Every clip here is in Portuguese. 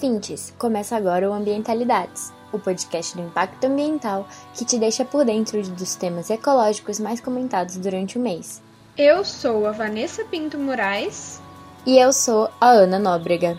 ouvintes! Começa agora o Ambientalidades, o podcast do impacto ambiental que te deixa por dentro dos temas ecológicos mais comentados durante o mês. Eu sou a Vanessa Pinto Moraes. E eu sou a Ana Nóbrega.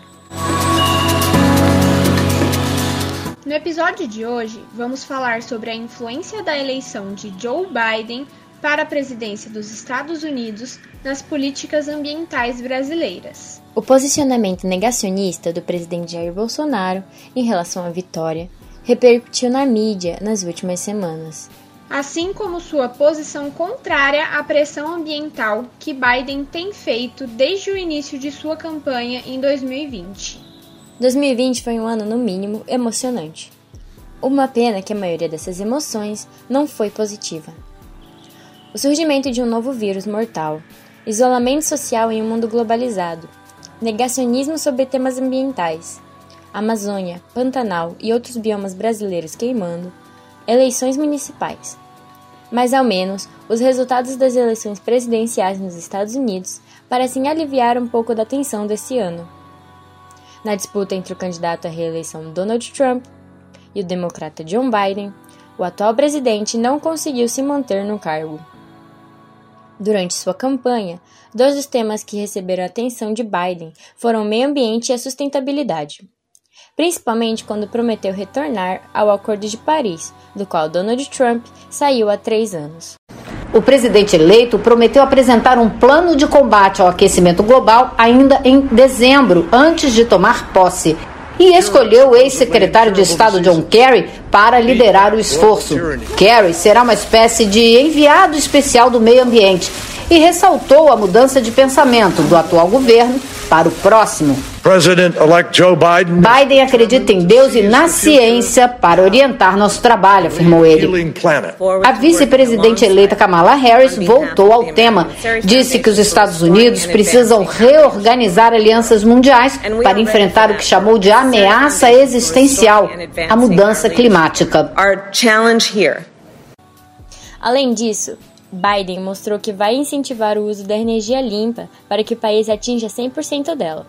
No episódio de hoje, vamos falar sobre a influência da eleição de Joe Biden para a presidência dos Estados Unidos nas políticas ambientais brasileiras. O posicionamento negacionista do presidente Jair Bolsonaro em relação à vitória repercutiu na mídia nas últimas semanas. Assim como sua posição contrária à pressão ambiental que Biden tem feito desde o início de sua campanha em 2020. 2020 foi um ano, no mínimo, emocionante. Uma pena que a maioria dessas emoções não foi positiva o surgimento de um novo vírus mortal, isolamento social em um mundo globalizado, negacionismo sobre temas ambientais, Amazônia, Pantanal e outros biomas brasileiros queimando, eleições municipais. Mas ao menos, os resultados das eleições presidenciais nos Estados Unidos parecem aliviar um pouco da tensão desse ano. Na disputa entre o candidato à reeleição Donald Trump e o democrata John Biden, o atual presidente não conseguiu se manter no cargo. Durante sua campanha, dois dos temas que receberam a atenção de Biden foram o meio ambiente e a sustentabilidade, principalmente quando prometeu retornar ao Acordo de Paris, do qual Donald Trump saiu há três anos. O presidente eleito prometeu apresentar um plano de combate ao aquecimento global ainda em dezembro, antes de tomar posse e escolheu o ex-secretário de Estado John Kerry para liderar o esforço. Kerry será uma espécie de enviado especial do meio ambiente e ressaltou a mudança de pensamento do atual governo para o próximo. Biden acredita em Deus e na ciência para orientar nosso trabalho, afirmou ele. A vice-presidente eleita Kamala Harris voltou ao tema. Disse que os Estados Unidos precisam reorganizar alianças mundiais para enfrentar o que chamou de ameaça existencial, a mudança climática. Além disso, Biden mostrou que vai incentivar o uso da energia limpa para que o país atinja 100% dela.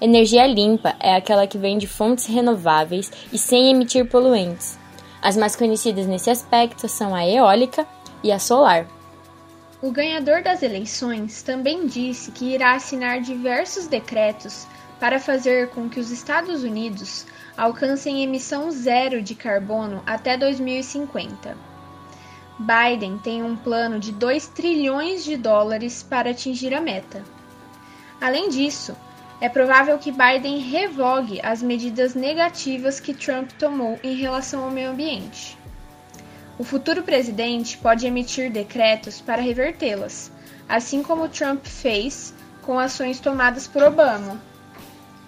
Energia limpa é aquela que vem de fontes renováveis e sem emitir poluentes. As mais conhecidas nesse aspecto são a eólica e a solar. O ganhador das eleições também disse que irá assinar diversos decretos para fazer com que os Estados Unidos alcancem emissão zero de carbono até 2050. Biden tem um plano de 2 trilhões de dólares para atingir a meta. Além disso, é provável que Biden revogue as medidas negativas que Trump tomou em relação ao meio ambiente. O futuro presidente pode emitir decretos para revertê-las, assim como Trump fez com ações tomadas por Obama.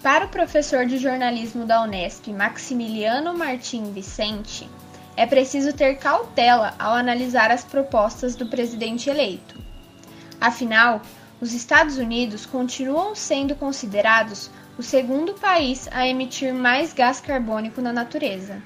Para o professor de jornalismo da Unesp, Maximiliano Martim Vicente, é preciso ter cautela ao analisar as propostas do presidente eleito. Afinal, os Estados Unidos continuam sendo considerados o segundo país a emitir mais gás carbônico na natureza.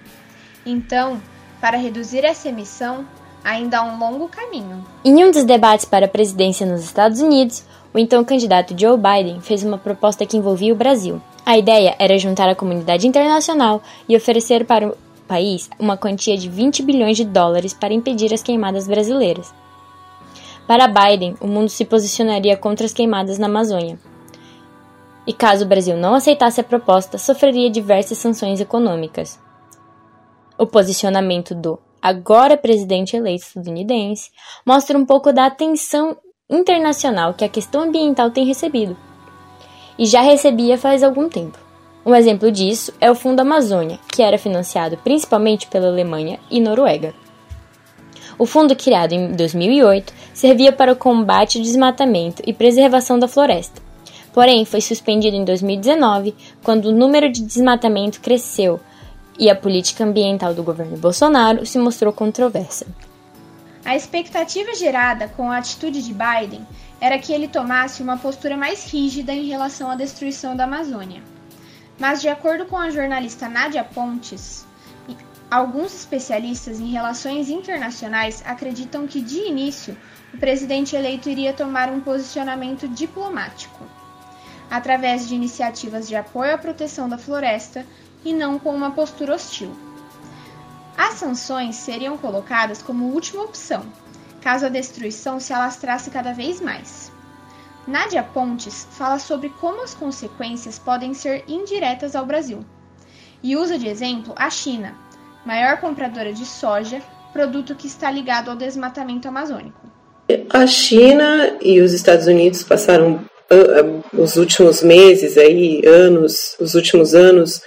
Então, para reduzir essa emissão, ainda há um longo caminho. Em um dos debates para a presidência nos Estados Unidos, o então candidato Joe Biden fez uma proposta que envolvia o Brasil. A ideia era juntar a comunidade internacional e oferecer para país uma quantia de 20 bilhões de dólares para impedir as queimadas brasileiras. Para Biden, o mundo se posicionaria contra as queimadas na Amazônia. E caso o Brasil não aceitasse a proposta, sofreria diversas sanções econômicas. O posicionamento do agora presidente eleito estadunidense mostra um pouco da atenção internacional que a questão ambiental tem recebido. E já recebia faz algum tempo. Um exemplo disso é o Fundo Amazônia, que era financiado principalmente pela Alemanha e Noruega. O fundo, criado em 2008, servia para o combate ao desmatamento e preservação da floresta. Porém, foi suspendido em 2019, quando o número de desmatamento cresceu e a política ambiental do governo Bolsonaro se mostrou controversa. A expectativa gerada com a atitude de Biden era que ele tomasse uma postura mais rígida em relação à destruição da Amazônia. Mas, de acordo com a jornalista Nádia Pontes, Alguns especialistas em relações internacionais acreditam que, de início, o presidente eleito iria tomar um posicionamento diplomático. através de iniciativas de apoio à proteção da floresta e não com uma postura hostil. As sanções seriam colocadas como última opção, caso a destruição se alastrasse cada vez mais. Nádia Pontes fala sobre como as consequências podem ser indiretas ao Brasil e usa de exemplo a China, maior compradora de soja, produto que está ligado ao desmatamento amazônico. A China e os Estados Unidos passaram uh, os últimos meses aí, anos, os últimos anos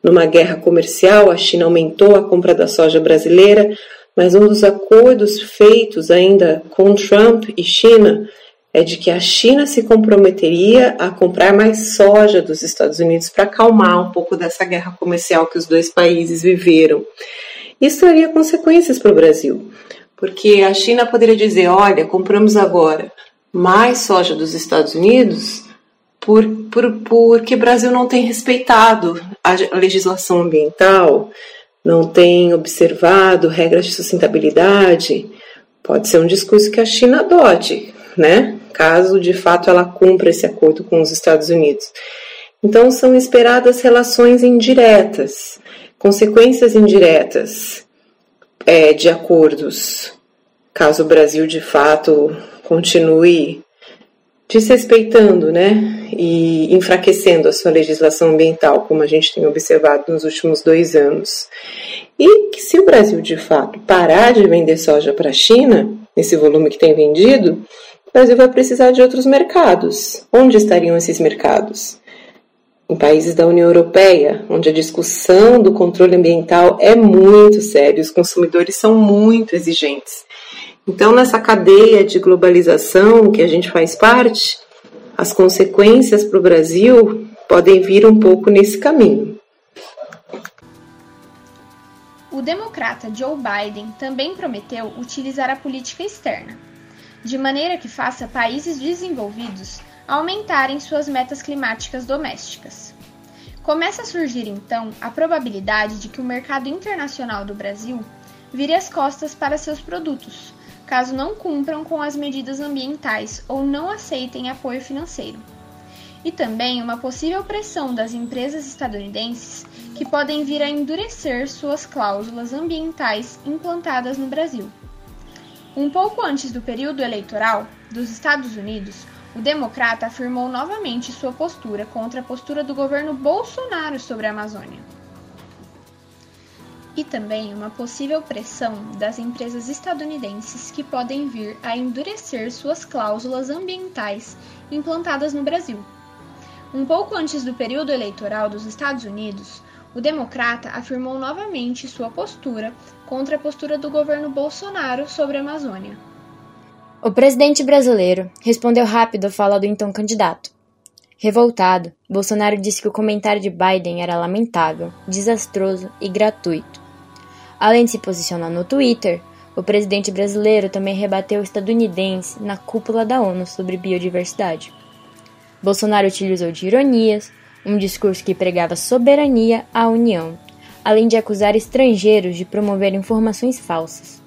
numa guerra comercial. A China aumentou a compra da soja brasileira, mas um dos acordos feitos ainda com Trump e China é de que a China se comprometeria a comprar mais soja dos Estados Unidos para acalmar um pouco dessa guerra comercial que os dois países viveram. Isso teria consequências para o Brasil, porque a China poderia dizer: olha, compramos agora mais soja dos Estados Unidos por, por, porque o Brasil não tem respeitado a legislação ambiental, não tem observado regras de sustentabilidade. Pode ser um discurso que a China adote, né? Caso de fato ela cumpra esse acordo com os Estados Unidos. Então, são esperadas relações indiretas, consequências indiretas é, de acordos, caso o Brasil de fato continue desrespeitando né, e enfraquecendo a sua legislação ambiental, como a gente tem observado nos últimos dois anos. E que se o Brasil de fato parar de vender soja para a China, nesse volume que tem vendido, Brasil vai precisar de outros mercados. Onde estariam esses mercados? Em países da União Europeia, onde a discussão do controle ambiental é muito séria, os consumidores são muito exigentes. Então, nessa cadeia de globalização que a gente faz parte, as consequências para o Brasil podem vir um pouco nesse caminho. O democrata Joe Biden também prometeu utilizar a política externa de maneira que faça países desenvolvidos aumentarem suas metas climáticas domésticas. Começa a surgir então a probabilidade de que o mercado internacional do Brasil vire as costas para seus produtos, caso não cumpram com as medidas ambientais ou não aceitem apoio financeiro. E também uma possível pressão das empresas estadunidenses que podem vir a endurecer suas cláusulas ambientais implantadas no Brasil. Um pouco antes do período eleitoral dos Estados Unidos, o democrata afirmou novamente sua postura contra a postura do governo Bolsonaro sobre a Amazônia. E também uma possível pressão das empresas estadunidenses que podem vir a endurecer suas cláusulas ambientais implantadas no Brasil. Um pouco antes do período eleitoral dos Estados Unidos, o democrata afirmou novamente sua postura contra a postura do governo Bolsonaro sobre a Amazônia. O presidente brasileiro respondeu rápido à fala do então candidato. Revoltado, Bolsonaro disse que o comentário de Biden era lamentável, desastroso e gratuito. Além de se posicionar no Twitter, o presidente brasileiro também rebateu o estadunidense na cúpula da ONU sobre biodiversidade. Bolsonaro utilizou de ironias, um discurso que pregava soberania à União, além de acusar estrangeiros de promover informações falsas.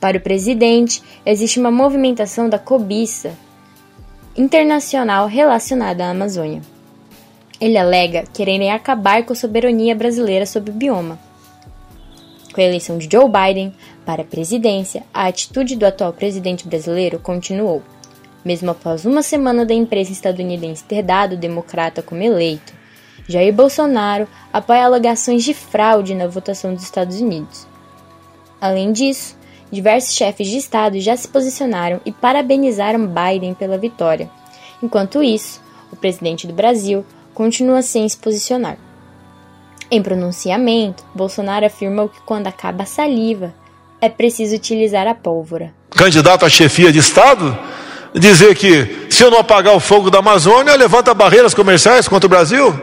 Para o presidente, existe uma movimentação da cobiça internacional relacionada à Amazônia. Ele alega quererem acabar com a soberania brasileira sobre o bioma. Com a eleição de Joe Biden para a presidência, a atitude do atual presidente brasileiro continuou mesmo após uma semana da imprensa estadunidense ter dado o democrata como eleito. Jair Bolsonaro apoia alegações de fraude na votação dos Estados Unidos. Além disso, diversos chefes de Estado já se posicionaram e parabenizaram Biden pela vitória. Enquanto isso, o presidente do Brasil continua sem se posicionar. Em pronunciamento, Bolsonaro afirmou que quando acaba a saliva, é preciso utilizar a pólvora. Candidato à chefia de Estado, dizer que se eu não apagar o fogo da Amazônia, levanta barreiras comerciais contra o Brasil?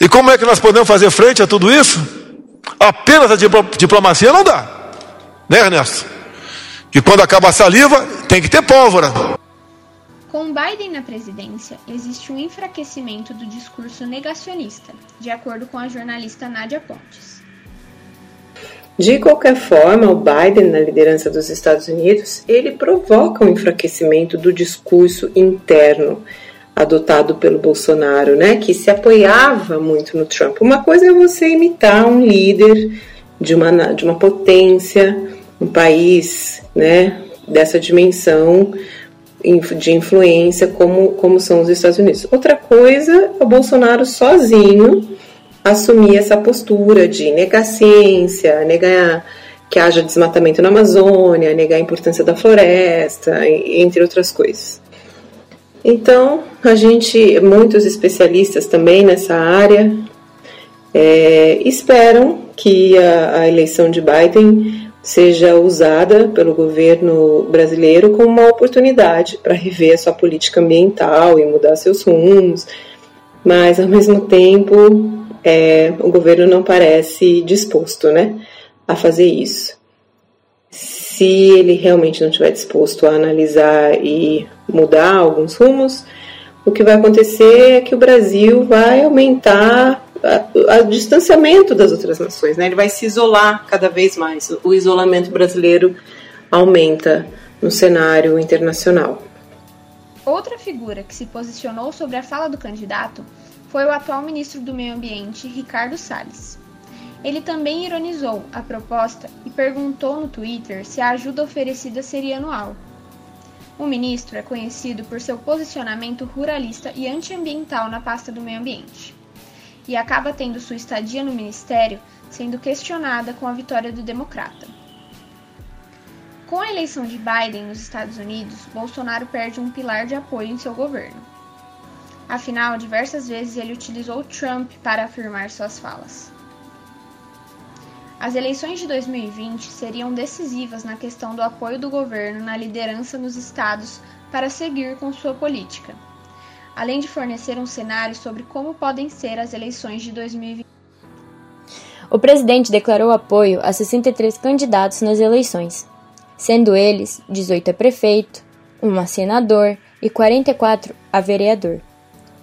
E como é que nós podemos fazer frente a tudo isso? Apenas a diplomacia não dá, né, Ernesto? Que quando acaba a saliva, tem que ter pólvora. Com Biden na presidência, existe um enfraquecimento do discurso negacionista, de acordo com a jornalista Nádia Pontes. De qualquer forma, o Biden na liderança dos Estados Unidos, ele provoca um enfraquecimento do discurso interno. adotado pelo Bolsonaro, né, que se apoiava muito no Trump. Uma coisa é você imitar um líder de uma, de uma potência, um país, né, dessa dimensão de influência como, como são os Estados Unidos. Outra coisa é o Bolsonaro sozinho assumir essa postura de negar ciência, negar que haja desmatamento na Amazônia, negar a importância da floresta, entre outras coisas. Então, a gente, muitos especialistas também nessa área, é, esperam que a, a eleição de Biden seja usada pelo governo brasileiro como uma oportunidade para rever a sua política ambiental e mudar seus rumos, mas ao mesmo tempo é, o governo não parece disposto né, a fazer isso. Se ele realmente não estiver disposto a analisar e mudar alguns rumos, o que vai acontecer é que o Brasil vai aumentar o distanciamento das outras nações, né? Ele vai se isolar cada vez mais. O isolamento brasileiro aumenta no cenário internacional. Outra figura que se posicionou sobre a fala do candidato foi o atual ministro do Meio Ambiente, Ricardo Salles. Ele também ironizou a proposta e perguntou no Twitter se a ajuda oferecida seria anual. O ministro é conhecido por seu posicionamento ruralista e antiambiental na pasta do meio ambiente e acaba tendo sua estadia no ministério sendo questionada com a vitória do democrata. Com a eleição de Biden nos Estados Unidos, Bolsonaro perde um pilar de apoio em seu governo. Afinal, diversas vezes ele utilizou Trump para afirmar suas falas. As eleições de 2020 seriam decisivas na questão do apoio do governo na liderança nos estados para seguir com sua política além de fornecer um cenário sobre como podem ser as eleições de 2020. O presidente declarou apoio a 63 candidatos nas eleições, sendo eles 18 a prefeito, 1 a senador e 44 a vereador.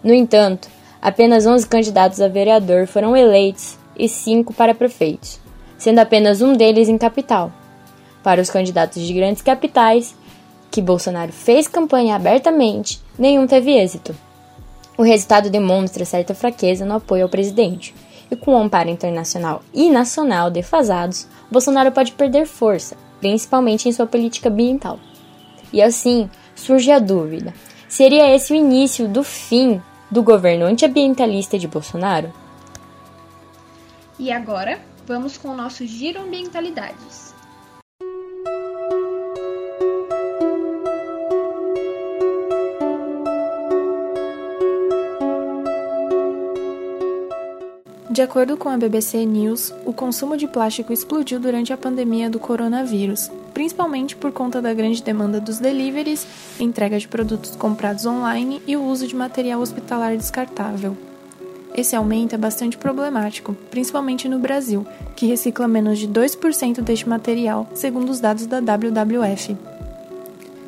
No entanto, apenas 11 candidatos a vereador foram eleitos e 5 para prefeitos, sendo apenas um deles em capital. Para os candidatos de grandes capitais, que Bolsonaro fez campanha abertamente, nenhum teve êxito. O resultado demonstra certa fraqueza no apoio ao presidente. E com o amparo internacional e nacional defasados, Bolsonaro pode perder força, principalmente em sua política ambiental. E assim surge a dúvida: seria esse o início do fim do governo antiambientalista de Bolsonaro? E agora, vamos com o nosso Giro Ambientalidades. De acordo com a BBC News, o consumo de plástico explodiu durante a pandemia do coronavírus, principalmente por conta da grande demanda dos deliveries, entrega de produtos comprados online e o uso de material hospitalar descartável. Esse aumento é bastante problemático, principalmente no Brasil, que recicla menos de 2% deste material, segundo os dados da WWF.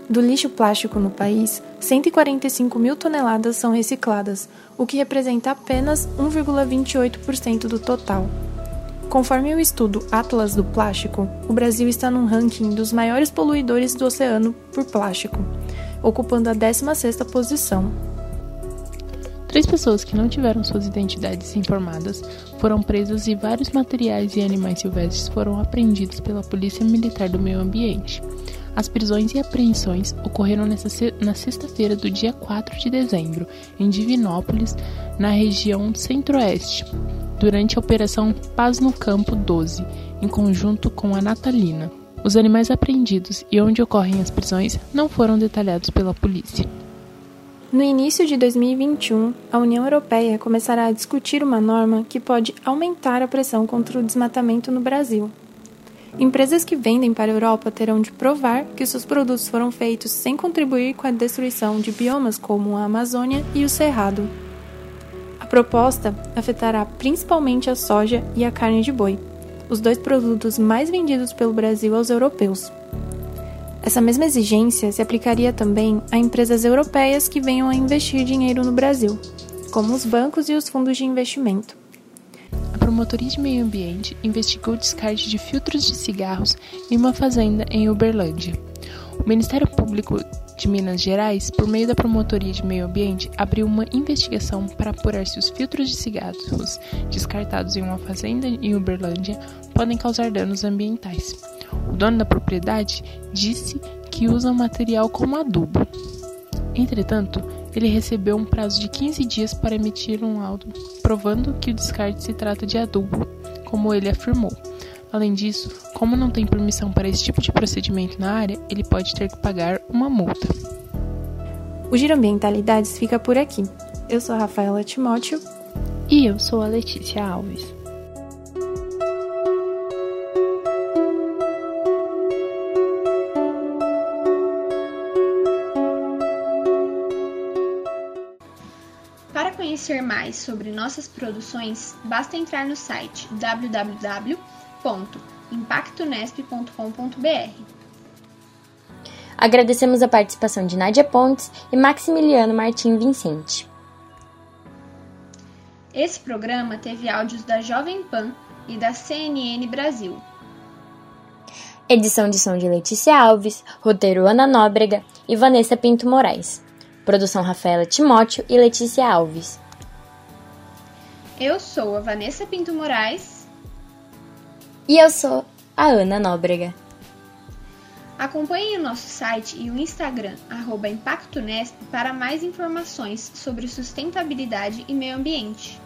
Do lixo plástico no país, 145 mil toneladas são recicladas, o que representa apenas 1,28% do total. Conforme o estudo Atlas do Plástico, o Brasil está no ranking dos maiores poluidores do oceano por plástico, ocupando a 16ª posição. Três pessoas que não tiveram suas identidades informadas foram presas e vários materiais e animais silvestres foram apreendidos pela Polícia Militar do Meio Ambiente. As prisões e apreensões ocorreram na sexta-feira do dia 4 de dezembro, em Divinópolis, na região centro-oeste, durante a Operação Paz no Campo 12, em conjunto com a Natalina. Os animais apreendidos e onde ocorrem as prisões não foram detalhados pela polícia. No início de 2021, a União Europeia começará a discutir uma norma que pode aumentar a pressão contra o desmatamento no Brasil. Empresas que vendem para a Europa terão de provar que seus produtos foram feitos sem contribuir com a destruição de biomas como a Amazônia e o Cerrado. A proposta afetará principalmente a soja e a carne de boi, os dois produtos mais vendidos pelo Brasil aos europeus. Essa mesma exigência se aplicaria também a empresas europeias que venham a investir dinheiro no Brasil, como os bancos e os fundos de investimento. Promotoria de Meio Ambiente investigou o descarte de filtros de cigarros em uma fazenda em Uberlândia. O Ministério Público de Minas Gerais, por meio da Promotoria de Meio Ambiente, abriu uma investigação para apurar se os filtros de cigarros descartados em uma fazenda em Uberlândia podem causar danos ambientais. O dono da propriedade disse que usa o material como adubo. Entretanto, ele recebeu um prazo de 15 dias para emitir um laudo provando que o descarte se trata de adubo, como ele afirmou. Além disso, como não tem permissão para esse tipo de procedimento na área, ele pode ter que pagar uma multa. O Giro Ambientalidades fica por aqui. Eu sou a Rafaela Timóteo. E eu sou a Letícia Alves. Conhecer mais sobre nossas produções, basta entrar no site www.impactonesp.com.br. Agradecemos a participação de Nádia Pontes e Maximiliano Martim Vicente. Esse programa teve áudios da Jovem Pan e da CNN Brasil. Edição de som de Letícia Alves, roteiro Ana Nóbrega e Vanessa Pinto Moraes. Produção Rafaela Timóteo e Letícia Alves. Eu sou a Vanessa Pinto Moraes. E eu sou a Ana Nóbrega. Acompanhe o nosso site e o Instagram, arroba ImpactoNesp, para mais informações sobre sustentabilidade e meio ambiente.